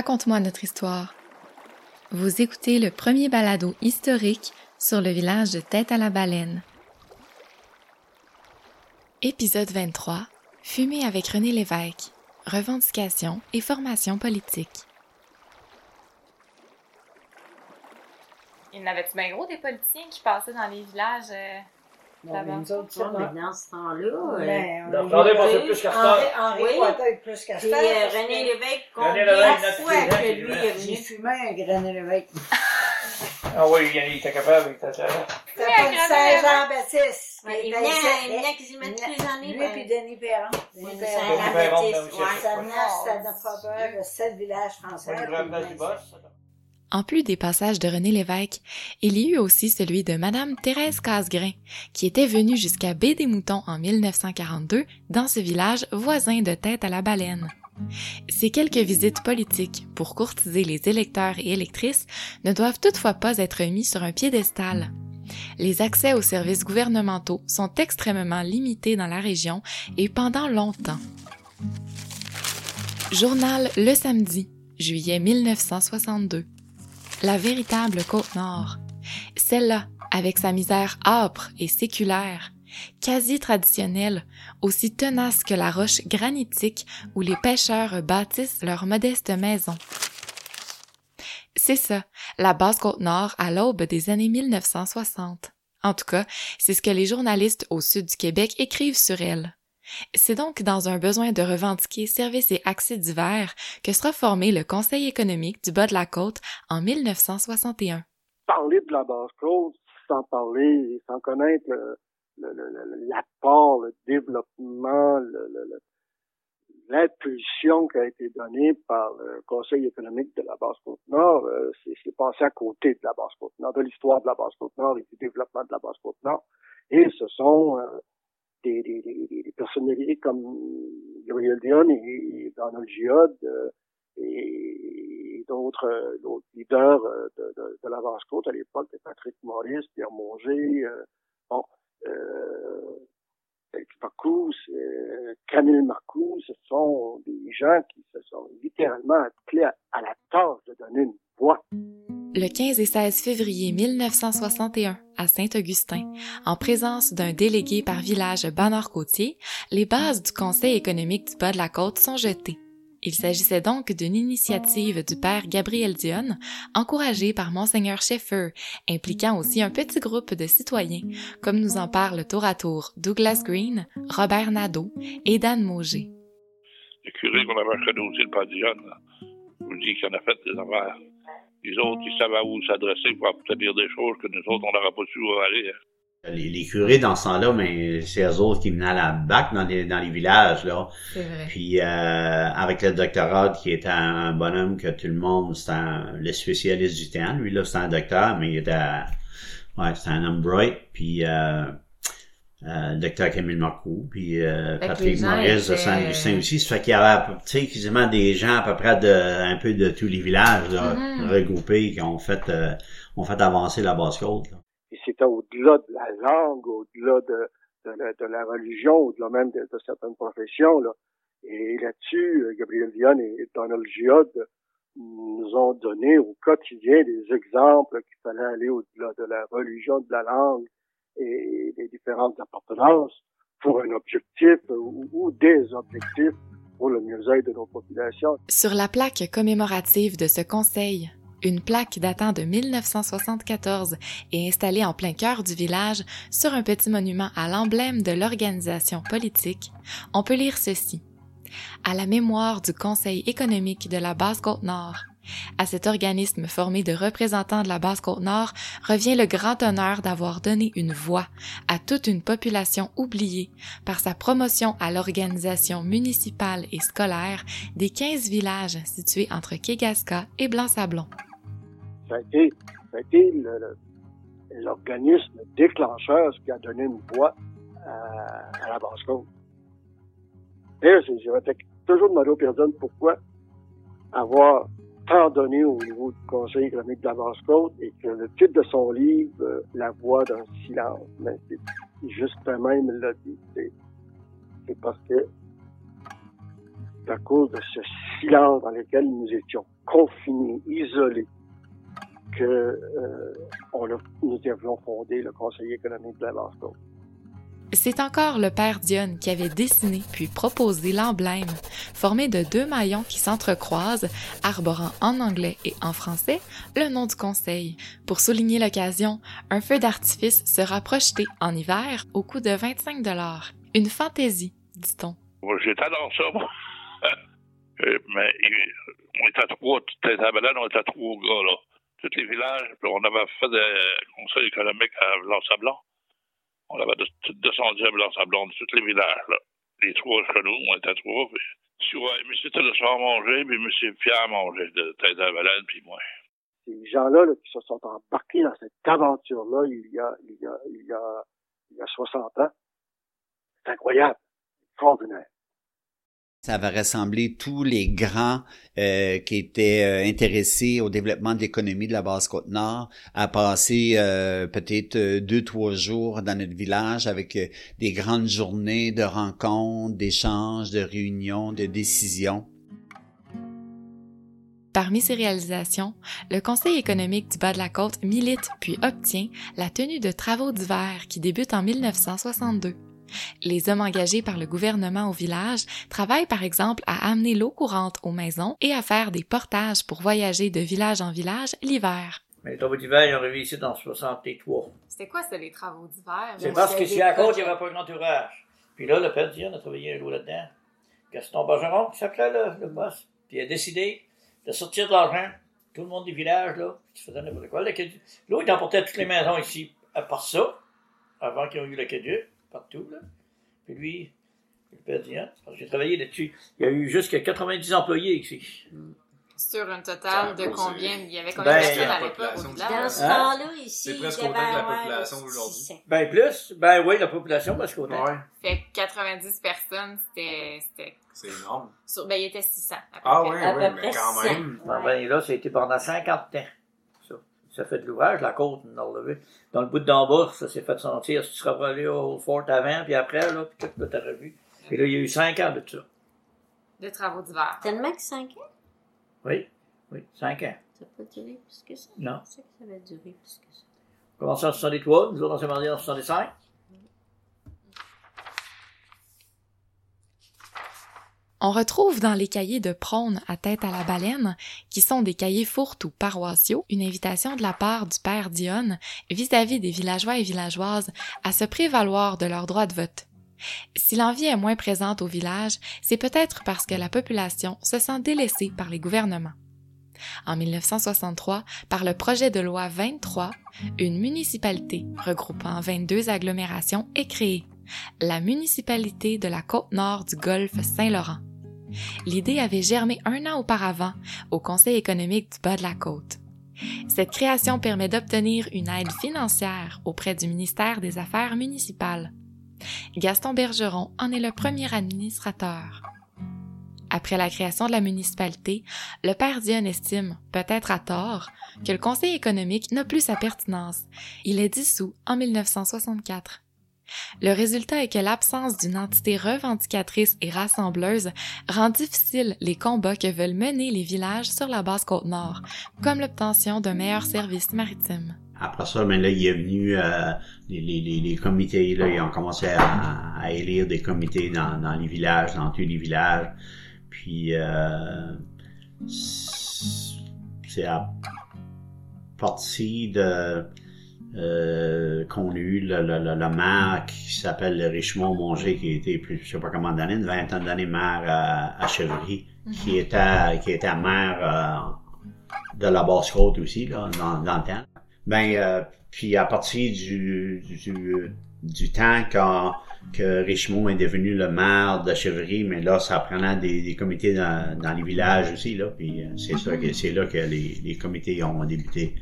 Raconte-moi notre histoire. Vous écoutez le premier balado historique sur le village de Tête à la Baleine. Épisode 23. Fumer avec René Lévesque. Revendications et formation politique. Il y en avait-tu bien gros des politiciens qui passaient dans les villages euh, Bon, nous autres, Ça, ça, mais dans ce temps-là, ben, pensait plus qu'à Henri-. Henri Oui. Pointel plus qu'à Puis euh, René que Lévesque, René combien Lévesque, de fois que lui est venu? fumé un René Lévesque. Ah oui, il était capable, il était capable. C'était un le René Saint-Jean-Baptiste. Ouais, il était venait, ici. il venait quasiment toutes les années. Lui ben, puis Denis Perron. Denis le Perron. Ça venait, ça Oh, n'a pas peur de sept villages français. Du boss. En plus des passages de René Lévesque, il y eut aussi celui de Madame Thérèse Casgrain, qui était venue jusqu'à Baie des Moutons en 1942 dans ce village voisin de Tête à la Baleine. Ces quelques visites politiques pour courtiser les électeurs et électrices ne doivent toutefois pas être mis sur un piédestal. Les accès aux services gouvernementaux sont extrêmement limités dans la région et pendant longtemps. Journal Le Samedi, juillet 1962. La véritable Côte-Nord. Celle-là, avec sa misère âpre et séculaire, quasi traditionnelle, aussi tenace que la roche granitique où les pêcheurs bâtissent leurs modestes maisons. C'est ça, la basse Côte-Nord à l'aube des années 1960. En tout cas, c'est ce que les journalistes au sud du Québec écrivent sur elle. C'est donc dans un besoin de revendiquer services et accès divers que sera formé le Conseil économique du bas de la côte en 1961. parler de la basse-côte sans parler, sans connaître l'apport, le, développement, le- le- l'impulsion qui a été donnée par le Conseil économique de la Basse-Côte-Nord, euh, c'est passé à côté de la Basse-Côte-Nord, de l'histoire de la Basse-Côte-Nord et du développement de la Basse-Côte-Nord. Et ce sont euh, des, des, des, personnalités comme Gabriel Dion et Donald Giod euh, et d'autres euh, leaders euh, de, de, de la Basse-Côte à l'époque, Patrick Maurice, Pierre Monger, euh, bon, ce sont des gens qui se sont littéralement à, la de donner une voix. Le 15 et 16 février 1961, à Saint-Augustin, en présence d'un délégué par village Banord-Côtier, les bases du Conseil économique du bas de la côte sont jetées. Il s'agissait donc d'une initiative du père Gabriel Dionne, encouragée par Monseigneur Schaeffer, impliquant aussi un petit groupe de citoyens, comme nous en parlent tour à tour Douglas Green, Robert Nadeau et Dan Mauger. le curé qu'on avait chez nous, le Padillon, nous dit qu'il en a fait des affaires. Les autres, ils savaient où s'adresser pour obtenir des choses que nous autres, on n'aurait pas su aller. Les, les curés dans ce temps-là, mais c'est eux autres qui venaient à la bac dans les, dans les villages, là. Vrai. Puis euh, avec le doctorat qui était un bonhomme que tout le monde, c'était le spécialiste du temps. Lui là, c'était un docteur, mais il était ouais, c'était un homme bright. Puis euh, euh, le docteur Camille Marcoux, puis euh, Patrick Maurice de Saint-Augustin aussi. Ça fait qu'il y avait tu sais, quasiment des gens à peu près de un peu de tous les villages là, Mhm. regroupés qui ont fait euh, ont fait avancer la basse-côte. Et c'était au-delà de la langue, au-delà de, la, religion, au-delà même de, certaines professions. Là. Et là-dessus, euh, Gabriel Dion et Donald Giod nous ont donné au quotidien des exemples qu'il fallait aller au-delà de la religion, de la langue et des différentes appartenances pour un objectif ou, ou des objectifs pour le mieux-être de nos populations. Sur la plaque commémorative de ce conseil, une plaque datant de 1974 est installée en plein cœur du village sur un petit monument à l'emblème de l'organisation politique. On peut lire ceci. À la mémoire du Conseil économique de la Basse-Côte-Nord. À cet organisme formé de représentants de la Basse-Côte-Nord revient le grand honneur d'avoir donné une voix à toute une population oubliée par sa promotion à l'organisation municipale et scolaire des 15 villages situés entre Kegaska et Blanc-Sablon. Ça a été, l'organisme déclencheur qui a donné une voix à, la Basse-Côte. Fait toujours demandé aux personnes pourquoi avoir tant donné au niveau du Conseil économique de la Basse-Côte et que le titre de son livre, euh, La voix d'un silence, mais c'est justement, il l'a dit, c'est, parce que à cause de ce silence dans lequel nous étions confinés, isolés, que euh, on a, nous avions fondé le Conseil économique de la Basse-Côte. C'est encore le père Dionne qui avait dessiné puis proposé l'emblème, formé de deux maillons qui s'entrecroisent, arborant en anglais et en français le nom du conseil. Pour souligner l'occasion, un feu d'artifice sera projeté en hiver au coût de 25 dollars. Une fantaisie, dit-on. J'étais dans ça, moi. Euh, mais il- on était à trois, balade, on était à trois gars, là. Tous les villages, on avait fait des conseils économiques à Blanc-Sablon. On avait descendu à Blanc-Sablon, de tous les villages, là. Les trois chez nous, on était trois, puis... Tu vois, monsieur Téléphone manger, puis monsieur Pierre manger de tête à balade, puis moi. Ces gens-là là, qui se sont embarqués dans cette aventure-là il y a, il y a, il y a, il y a 60 ans, c'est incroyable, extraordinaire. Ça va rassembler tous les grands euh, qui étaient euh, intéressés au développement de l'économie de la Basse-Côte-Nord à passer euh, peut-être euh, deux, trois jours dans notre village avec euh, des grandes journées de rencontres, d'échanges, de réunions, de décisions. Parmi ses réalisations, le Conseil économique du bas de la côte milite puis obtient la tenue de travaux d'hiver qui débutent en 1962. Les hommes engagés par le gouvernement au village travaillent par exemple à amener l'eau courante aux maisons et à faire des portages pour voyager de village en village l'hiver. Mais les travaux d'hiver, ils ont arrivé ici dans 63. C'était quoi, ça, les travaux d'hiver? C'est parce qu'ici à la côte, il n'y avait pas un entourage. Puis là, le père Dion a travaillé un jour là-dedans. Gaston Bergeron, qui s'appelait le, le boss. Puis il a décidé de sortir de l'argent. Tout le monde du village, là, qui faisait n'importe quoi. L'eau, il emportait toutes les maisons ici, à part ça, avant qu'ils aient eu l'aqueduc, partout, là. Puis lui, le père Dion, parce que j'ai travaillé là-dessus. Il y a eu jusqu'à 90 employés ici. Sur un total de combien? Il y avait combien Ben, de personnes à l'époque village? Dans ce Hein? temps-là, ici, C'est presque autant que la population. 600. Ben plus, ben oui, la population, parce qu'au temps. Ouais, Fait que 90 personnes, c'était... c'était c'est énorme. sur- Ben, il était 600. à peu Ah près. À ouais, peu mais près quand 600. même. Ah ben, là, ça a été pendant 50 ans. Ça, fait de l'ouvrage, la côte, on a relevé. Dans le bout d'en bas, ça s'est fait sentir. Si tu seras allé au fort avant, puis après, là, puis tout, là, t'as revu. Et là, il y a eu 5 ans de ça. De travaux d'hiver. Tellement que 5 ans, Oui, oui, 5 ans. ça peut durer plus que ça? Non. Je sais que ça va durer plus que ça. Commencé en 63, nous autres, on s'est mariés en 65. On retrouve dans les cahiers de prône à tête à la baleine, qui sont des cahiers fourtes ou paroissiaux, une invitation de la part du père Dionne vis-à-vis des villageois et villageoises à se prévaloir de leur droit de vote. Si l'envie est moins présente au village, c'est peut-être parce que la population se sent délaissée par les gouvernements. En 1963, par le projet de loi 23, une municipalité regroupant 22 agglomérations est créée, la municipalité de la côte nord du golfe Saint-Laurent. L'idée avait germé un an auparavant au Conseil économique du bas de la côte. Cette création permet d'obtenir une aide financière auprès du ministère des Affaires municipales. Gaston Bergeron en est le premier administrateur. Après la création de la municipalité, le père Dion estime, peut-être à tort, que le Conseil économique n'a plus sa pertinence. Il est dissous en 1964. Le résultat est que l'absence d'une entité revendicatrice et rassembleuse rend difficile les combats que veulent mener les villages sur la basse côte nord, comme l'obtention d'un meilleur service maritime. Après ça, ben là, il est venu euh, les, comités, là, ils ont commencé à, élire des comités dans, dans les villages, dans tous les villages. Puis euh, c'est à partir de euh, qu'on a eu le, le, le, le maire qui s'appelle Richemont Monger, qui était plus, je sais pas comment d'années, une vingtaine d'années maire à, à Chevry, qui était qui était maire euh, de la Basse-Côte aussi, là, dans, dans le temps. Ben, euh, puis à partir du, du, du temps quand, que Richemont est devenu le maire de Chevry, mais là, ça prenait des, des comités dans, dans les villages aussi, là, puis euh, c'est ça que c'est là que les, les comités ont débuté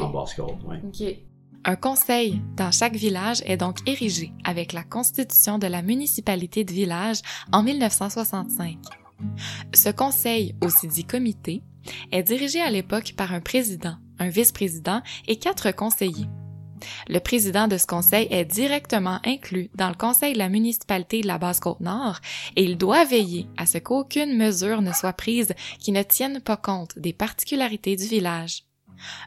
en Basse-Côte, ouais. OK. Un conseil dans chaque village est donc érigé avec la constitution de la municipalité de village en 1965. Ce conseil, aussi dit comité, est dirigé à l'époque par un président, un vice-président et quatre conseillers. Le président de ce conseil est directement inclus dans le conseil de la municipalité de la Basse-Côte-Nord et il doit veiller à ce qu'aucune mesure ne soit prise qui ne tienne pas compte des particularités du village.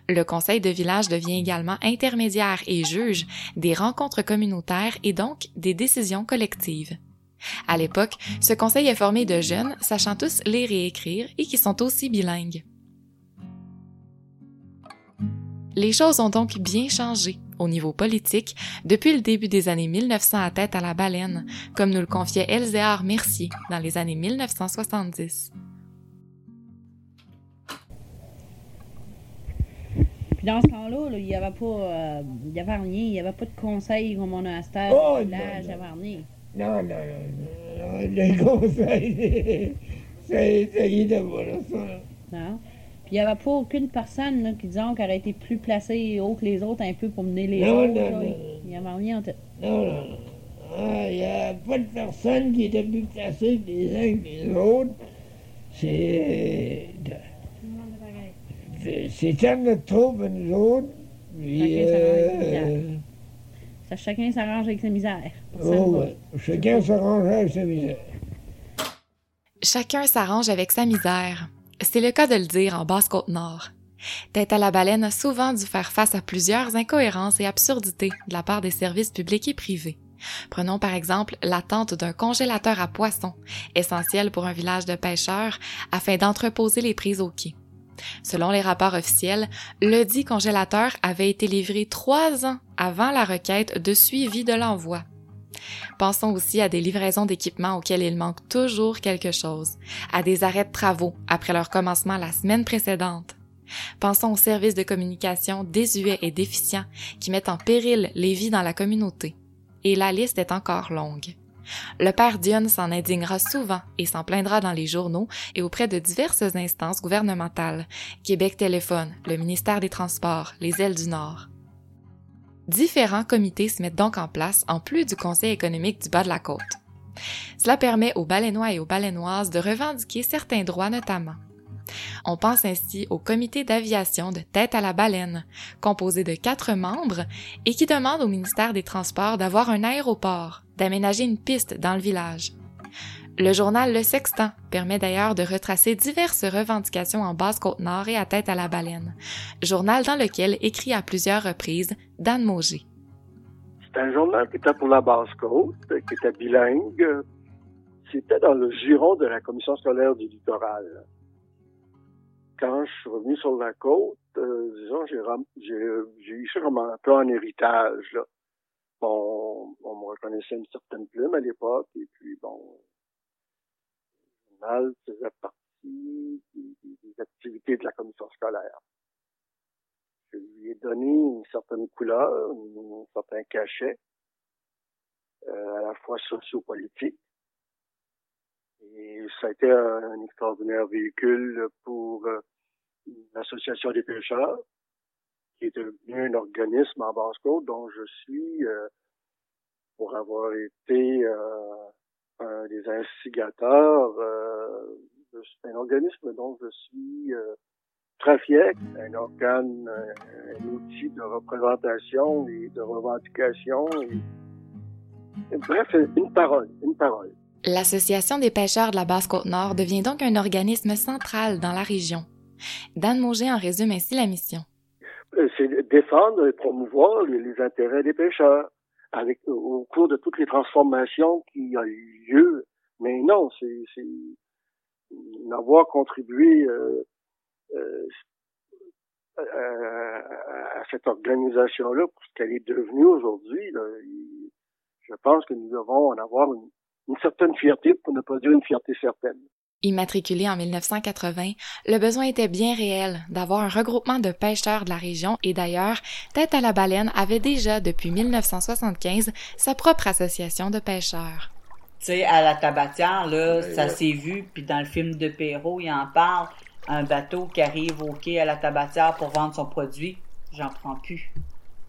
Le conseil de village devient également intermédiaire et juge des rencontres communautaires et donc des décisions collectives. À l'époque, ce conseil est formé de jeunes sachant tous lire et écrire et qui sont aussi bilingues. Les choses ont donc bien changé au niveau politique depuis le début des années 1900 à tête à la baleine, comme nous le confiait Elzéar Mercier dans les années 1970. Puis dans ce temps-là, là, il n'y avait pas, euh, y avait rien, il n'y avait pas de conseil comme on a à cette heure, Oh, avait non. rien. Non, non, non, non, les conseils, c'est de voir ça. Non. Puis il n'y avait pas aucune personne là, qui, disons, qui aurait été plus placée haut que les autres un peu pour mener les Non, autres. non, là. non. Il n'y avait rien en tête. Non, non, non. Ah, Il n'y a pas de personne qui était plus placée que les uns que les autres. C'est. C'est- à notre troupe, nous autres. Puis, Chacun s'arrange avec ses euh. Ça, chacun s'arrange avec ses misères. Ça oh, ouais. Chacun s'arrange avec sa misère. Chacun s'arrange avec sa misère. C'est le cas de le dire en Basse-Côte-Nord. Tête à la baleine a souvent dû faire face à plusieurs incohérences et absurdités de la part des services publics et privés. Prenons par exemple l'attente d'un congélateur à poissons, essentiel pour un village de pêcheurs, afin d'entreposer les prises au quai. Selon les rapports officiels, le dit congélateur avait été livré trois ans avant la requête de suivi de l'envoi. Pensons aussi à des livraisons d'équipements auxquels il manque toujours quelque chose, à des arrêts de travaux après leur commencement la semaine précédente. Pensons aux services de communication désuets et déficients qui mettent en péril les vies dans la communauté. Et la liste est encore longue. Le père Dionne s'en indignera souvent et s'en plaindra dans les journaux et auprès de diverses instances gouvernementales, Québec Téléphone, le ministère des Transports, les Ailes du Nord. Différents comités se mettent donc en place en plus du Conseil économique du bas de la côte. Cela permet aux baleinois et aux baleinoises de revendiquer certains droits notamment. On pense ainsi au comité d'aviation de tête à la baleine, composé de quatre membres et qui demande au ministère des Transports d'avoir un aéroport, d'aménager une piste dans le village. Le journal Le Sextant permet d'ailleurs de retracer diverses revendications en Basse-Côte-Nord et à tête à la baleine, journal dans lequel écrit à plusieurs reprises Dan Mauger. C'était un journal qui était pour la Basse-Côte, qui était bilingue. C'était dans le giron de la commission scolaire du littoral. Quand je suis revenu sur la côte, euh, disons, j'ai, j'ai eu ça comme un peu héritage. Là. Bon, on me reconnaissait une certaine plume à l'époque, et puis bon, le journal faisait partie des, activités de la commission scolaire. Je lui ai donné une certaine couleur, un certain cachet, euh, à la fois sociopolitique. Et ça a été un, un extraordinaire véhicule pour euh, l'association des pêcheurs, qui est devenu un organisme en Basse-Côte dont je suis, euh, pour avoir été euh, un des instigateurs, euh, de- c'est un organisme dont je suis euh, très fier, un organe, un outil de représentation et de revendication. Et, bref, une parole, une parole. L'Association des pêcheurs de la Basse-Côte-Nord devient donc un organisme central dans la région. Dan Mauger en résume ainsi la mission. C'est de défendre et promouvoir les intérêts des pêcheurs avec au, au cours de toutes les transformations qui ont eu lieu. Mais non, c'est d'avoir contribué euh, euh, à, cette organisation-là pour ce qu'elle est devenue aujourd'hui. Je pense que nous devons en avoir une certaine fierté, pour ne pas dire une fierté certaine. Immatriculé en 1980, le besoin était bien réel d'avoir un regroupement de pêcheurs de la région et d'ailleurs, Tête à la baleine avait déjà depuis 1975 sa propre association de pêcheurs. Tu sais, à la tabatière, là, Ouais, ça ouais. s'est vu, puis dans le film de Perrault, il en parle. Un bateau qui arrive au quai à la tabatière pour vendre son produit, j'en prends plus.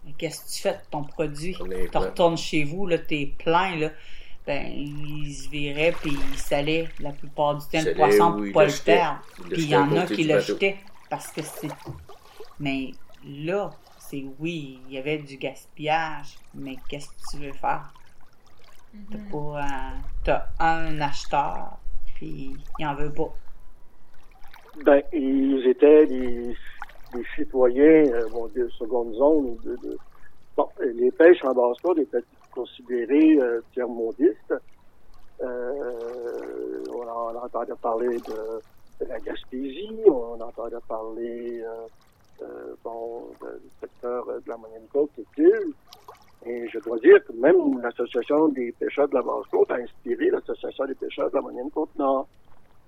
Mais qu'est-ce que tu fais de ton produit? Tu retournes chez vous, là, t'es plein, là. Ben, ils se viraient puis ils salaient la plupart du temps le poisson ou pour pas le perdre. Puis il y en a qui le jetaient parce que c'est. Mais là, c'est oui, il y avait du gaspillage, mais qu'est-ce que tu veux faire? T'as pas un- T'as un acheteur, puis il en veut pas. Ben, ils étaient des, des citoyens, euh, bon, de seconde zone. De, de- Bon, les pêches en basse-côte étaient considérées euh, tiers-mondistes. Euh, on, en- on entendait parler de, la Gaspésie, on entendait parler euh, euh, bon, du secteur de la moyenne côte et. Et je dois dire que même l'association des pêcheurs de la basse-côte a inspiré l'association des pêcheurs de la moyenne côte nord.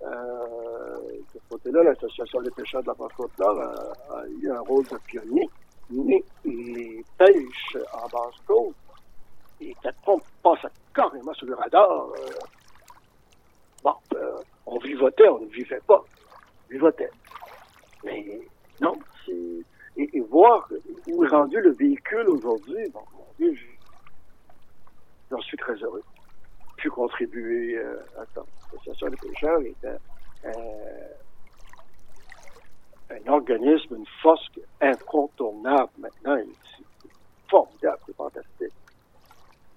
Euh, de ce côté-là, l'association des pêcheurs de la basse-côte nord a, a eu un rôle de pionnier. Mais les pêches en basse-côte étaient on passait carrément sur le radar. euh. bon, euh, on vivotait, on ne vivait pas. On vivotait. Mais non, c'est... Et, et voir où est rendu le véhicule aujourd'hui, bon, mon Dieu, je- j'en suis très heureux. Pu contribuer euh, à ça. L'association des pêcheurs était euh, un organisme, une force incontournable maintenant. et C'est formidable, c'est fantastique.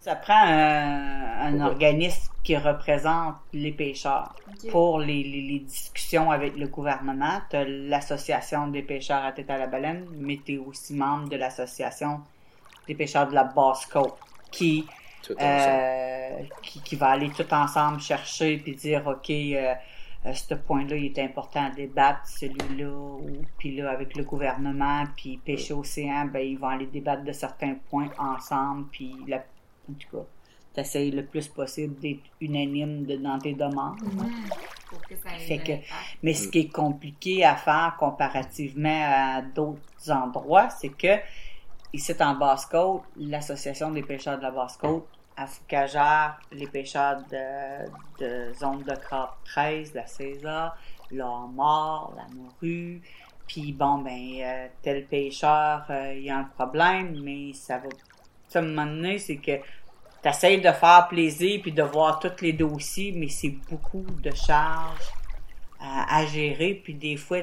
Ça prend un, un organisme qui représente les pêcheurs. Pour les, les- les discussions avec le gouvernement. Tu as l'Association des pêcheurs à tête à la baleine, mais tu es aussi membre de l'Association des pêcheurs de la Basse-Côte qui, euh, qui, qui va aller tout ensemble chercher puis dire, OK, euh, euh, ce point-là, il est important à débattre, celui-là, ou puis là, avec le gouvernement, puis pêcher océan, ben, ils vont aller débattre de certains points ensemble, puis la, en tout cas, t'essayes le plus possible d'être unanime de- dans tes demandes. Pour que ça ait Fait un que, impact. mais ce qui est compliqué à faire comparativement à d'autres endroits, c'est que ici en Basse-Côte, l'Association des pêcheurs de la Basse-Côte, à Foucagère, les pêcheurs de, de zone de crabe 13, la César, le homard, la morue, puis bon, ben, euh, tel pêcheur, euh, il y a un problème, mais ça va... Ça, à un moment donné, c'est que t'essayes de faire plaisir puis de voir tous les dossiers, mais c'est beaucoup de charges à, à gérer, puis des fois,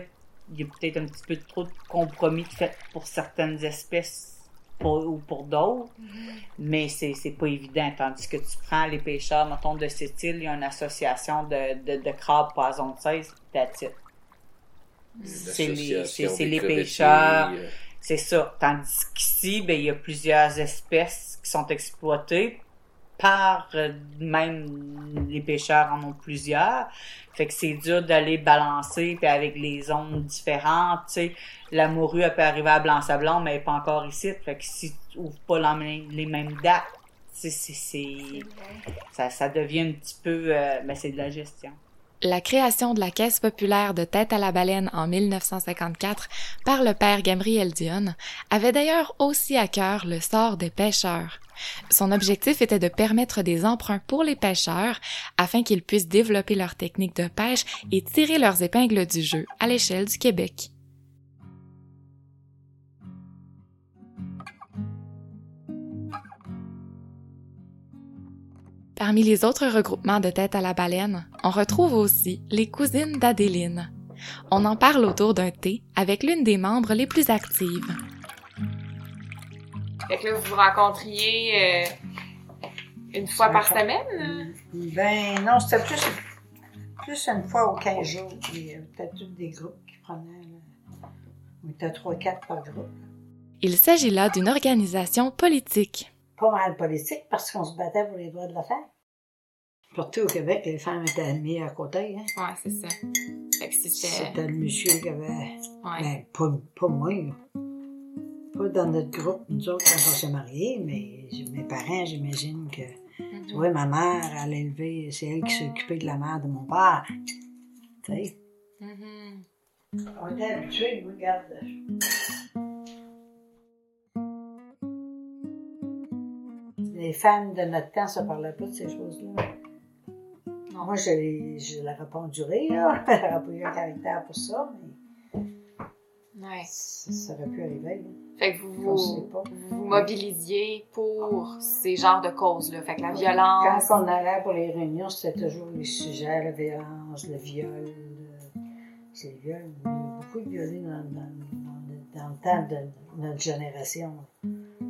il y a peut-être un petit peu trop de compromis fait pour certaines espèces pour- ou pour d'autres, mais c'est c'est pas évident. Tandis que tu prends les pêcheurs, mettons, de cette île, il y a une association de, de, de crabes poison 16, that's it. C'est les, c'est- les crevettiers, pêcheurs. euh. C'est ça. Tandis qu'ici, ben, il y a plusieurs espèces qui sont exploitées par euh, même les pêcheurs en ont plusieurs. Fait que c'est dur d'aller balancer puis avec les zones différentes, tu sais. La morue, elle peut arriver à Blanc-Sablon, mais elle est pas encore ici. Fait que si tu ouvres pas la les mêmes dates, c'est, ça, ça devient un petit peu, euh, ben, c'est de la gestion. La création de la Caisse populaire de tête à la baleine en 1954 par le père Gabriel Dionne avait d'ailleurs aussi à cœur le sort des pêcheurs. Son objectif était de permettre des emprunts pour les pêcheurs afin qu'ils puissent développer leurs techniques de pêche et tirer leurs épingles du jeu à l'échelle du Québec. Parmi les autres regroupements de tête à la baleine, on retrouve aussi les cousines d'Adéline. On en parle autour d'un thé avec l'une des membres les plus actives. Fait que là, vous vous rencontriez euh, une fois par semaine? Ben non, c'était plus, plus une fois aux 15 jours. Il y avait peut-être tous des groupes qui prenaient. là. On était 3-4 par groupe. Il s'agit là d'une organisation politique. Pas mal politique parce qu'on se battait pour les droits de la femme. Surtout au Québec, les femmes étaient mises à côté. Hein. Ouais, c'est ça. C'était... C'était le monsieur qui avait. Ouais. Ben, pas, pas moi. là. Pas dans notre groupe, nous autres, quand on s'est mariés, mais mes parents, j'imagine que. Tu vois, ma mère, elle a élevé, c'est elle qui s'est occupée de la mère de mon père. Tu sais. Mhm. On était habitués, regarde. Les femmes de notre temps, ça parlait pas de ces choses-là. Moi, je, l'ai- je l'aurais pas enduré, là. J'aurais pas eu un caractère pour ça, mais Ouais. ça, ça aurait pu arriver. là. Fait que vous vous, pas. vous vous mobilisiez pour ces genres de causes-là. Fait que la violence. Quand on allait pour les réunions, c'était toujours les sujets, la violence, le viol. le- C'est le viol. Il y a beaucoup de violés dans, dans- dans- dans le temps de notre génération.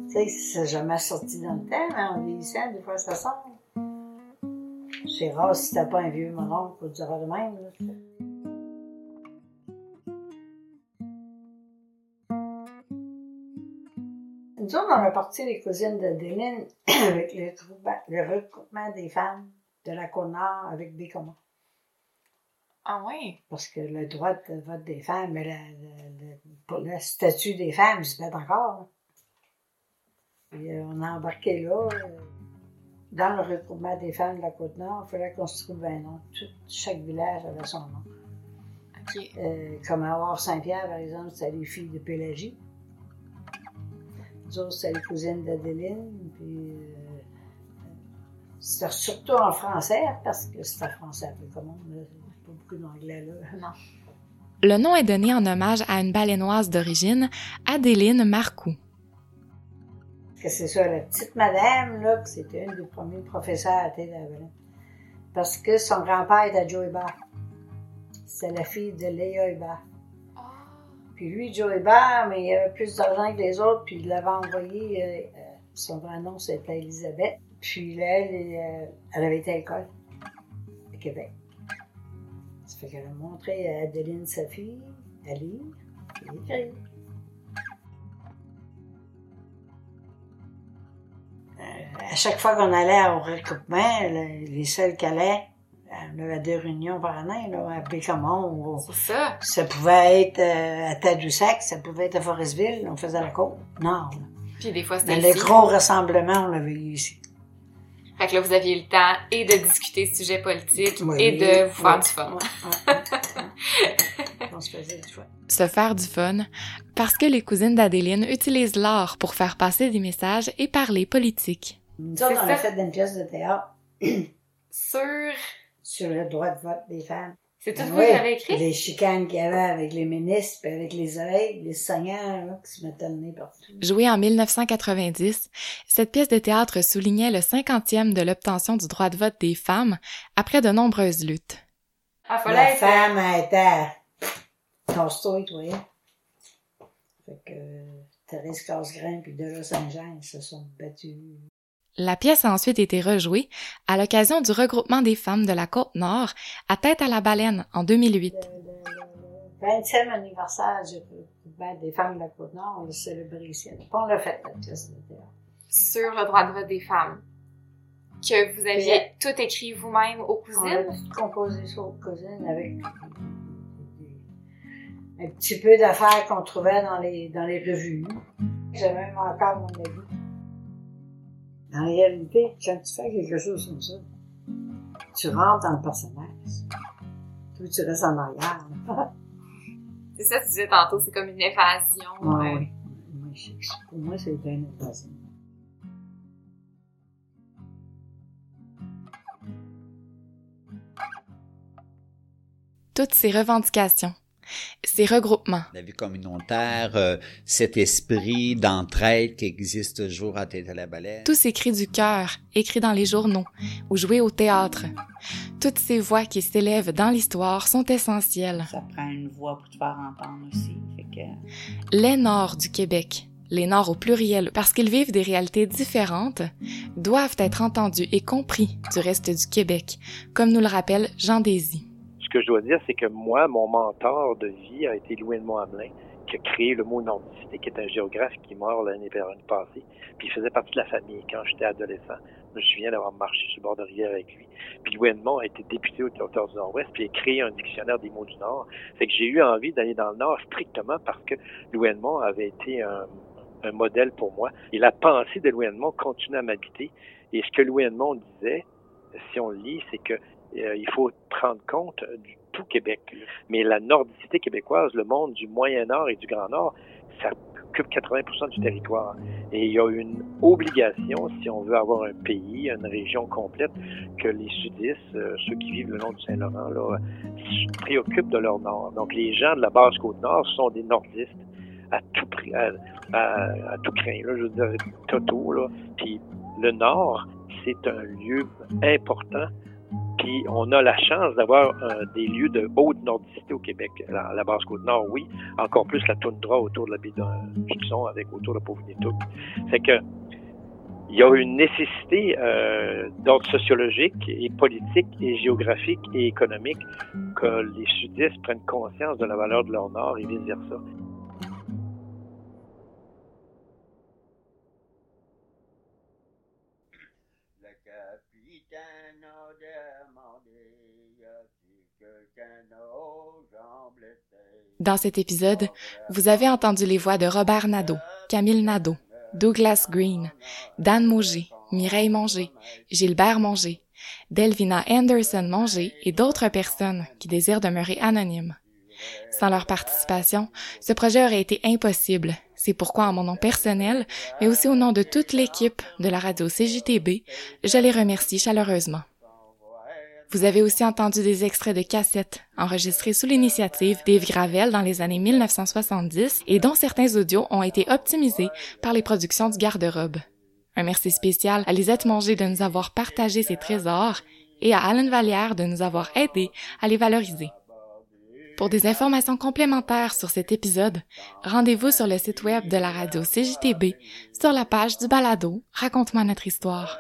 Tu sais, ça n'a jamais sorti dans le temps, en vieillissant, des fois, ça sort. C'est rare si t'as pas un vieux mononcle ou du de même. Là. Nous autres, on a parti les cousines de Déline avec le, le regroupement des femmes de la Côte-Nord avec Bécoma. Ah ouais? Parce que le droit de vote des femmes, mais pour le statut des femmes, se bat encore. Euh, on a embarqué là. euh, dans le regroupement des femmes de la Côte-Nord, il fallait qu'on se trouve un nom. Tout- chaque village avait son nom. Euh, comme à Or-Saint-Pierre, par exemple, c'était les filles de Pélagie. Nous autres, c'était les cousines d'Adeline. Puis, euh, c'était surtout en français, parce que c'était français un peu comme on. là. Pas beaucoup d'anglais là. Non. Le nom est donné en hommage à une balénoise d'origine, Adéline Marcoux. Que c'est ça, la petite madame, là, que c'était une des premiers professeurs à Tête. Parce que son grand-père était Joe Hébert. C'est la fille de Léa Hébert. Puis lui, Joe Hébert, mais il avait plus d'argent que les autres, puis il l'avait envoyé, euh, euh, son vrai nom c'était Elisabeth. Puis là, elle, euh, elle avait été à l'école, à Québec. Ça fait qu'elle a montré à Adeline, sa fille, à lire, et écrire. Chaque fois qu'on allait au recoupement, le- les seuls qui allaient, euh, on avait deux réunions par année, là, à Bécamont. ou- C'est ça. Ça pouvait être euh, à Tadoussac, ça pouvait être à Forestville, on faisait la côte nord. là. Puis des fois, c'était Mais les ici. gros rassemblements, on l'avait eu ici. Fait que là, vous aviez le temps et de discuter de sujets politiques Oui, et de vous faire oui, du fun. on se faisait du fun. Se faire du fun, parce que les cousines d'Adéline utilisent l'art pour faire passer des messages et parler politique. Nous autres, on a fait une pièce de théâtre Sur... sur le droit de vote des femmes. C'est tout Ben vous oui, qui l'avez écrit? Les chicanes qu'il y avait avec les ministres, puis avec les oreilles, les seigneurs là, qui se mettaient le nez partout. Jouée en 1990, cette pièce de théâtre soulignait le 50e de l'obtention du droit de vote des femmes après de nombreuses luttes. Ah, La être- femme a été toi. hein. Fait que euh, Thérèse Casgrain puis Saint-Jean ils se sont battus. La pièce a ensuite été rejouée à l'occasion du regroupement des femmes de la Côte-Nord à Tête à la Baleine en 2008. Le 20e anniversaire du regroupement des femmes de la Côte-Nord, on l'a célébré ici. On l'a fait, la pièce de théâtre. sur le droit de vote des femmes. Que vous aviez tout écrit vous-même aux On a cousines? tout composé ça aux cousines avec un petit peu d'affaires qu'on trouvait dans les, dans les revues. J'ai même encore mon avis. En réalité, quand tu fais quelque chose comme ça, tu rentres dans le personnage. Toi, tu restes en arrière. C'est ça que tu disais tantôt, c'est comme une évasion. Ouais, euh, Pour moi, c'est une évasion. Toutes ces revendications, ces regroupements, La vie communautaire, euh, cet esprit d'entraide qui existe toujours à Tête à la Baleine. tous ces cris du cœur écrits dans les journaux ou joués au théâtre, toutes ces voix qui s'élèvent dans l'histoire sont essentielles. Ça prend une voix pour te faire entendre aussi. Fait que... Les Nords du Québec, les Nords au pluriel, parce qu'ils vivent des réalités différentes, doivent être entendus et compris du reste du Québec, comme nous le rappelle Jean Désy. Ce que je dois dire, c'est que moi, mon mentor de vie a été Louis Edmond Hamelin, qui a créé le mot nordicité, qui est un géographe qui est mort l'année l'année passée. Puis il faisait partie de la famille quand j'étais adolescent. Je me souviens d'avoir marché sur le bord de rivière avec lui. Puis Louis Edmond a été député au territoire du Nord-Ouest, puis il a créé un dictionnaire des mots du Nord. Fait que j'ai eu envie d'aller dans le Nord strictement parce que Louis Edmond avait été un, un modèle pour moi. Et la pensée de Louis Edmond continue à m'habiter. Et ce que Louis Edmond disait, si on le lit, c'est que euh, il faut prendre compte du tout Québec. Mais la nordicité québécoise, le monde du Moyen Nord et du Grand Nord, ça occupe 80% du territoire. Et il y a une obligation, si on veut avoir un pays, une région complète, que les sudistes, euh, ceux qui vivent le long du Saint-Laurent, là, se préoccupent de leur nord. Donc les gens de la basse côte nord sont des nordistes. à tout prix, à tout craint. Là, je veux dire, Toto, là. Puis le Nord, c'est un lieu important. Puis on a la chance d'avoir euh, des lieux de haute nordicité au Québec. La, la Basse-Côte-Nord, oui. Encore plus la toundra autour de la baie d'Hudson, avec autour de Pauvre-Nitouk. C'est que il y a une nécessité euh, d'ordre sociologique et politique et géographique et économique que les sudistes prennent conscience de la valeur de leur nord et vice-versa. Dans cet épisode, vous avez entendu les voix de Robert Nadeau, Camille Nadeau, Douglas Green, Dan Mauger, Mireille Manger, Gilbert Manger, Delvina Anderson Manger et d'autres personnes qui désirent demeurer anonymes. Sans leur participation, ce projet aurait été impossible. C'est pourquoi, en mon nom personnel, mais aussi au nom de toute l'équipe de la radio CJTB, je les remercie chaleureusement. Vous avez aussi entendu des extraits de cassettes enregistrés sous l'initiative d'Yves Gravel dans les années 1970 et dont certains audios ont été optimisés par les productions du garde-robe. Un merci spécial à Lisette Manger de nous avoir partagé ces trésors et à Alan Vallière de nous avoir aidés à les valoriser. Pour des informations complémentaires sur cet épisode, rendez-vous sur le site web de la radio CJTB sur la page du balado Raconte-moi notre histoire.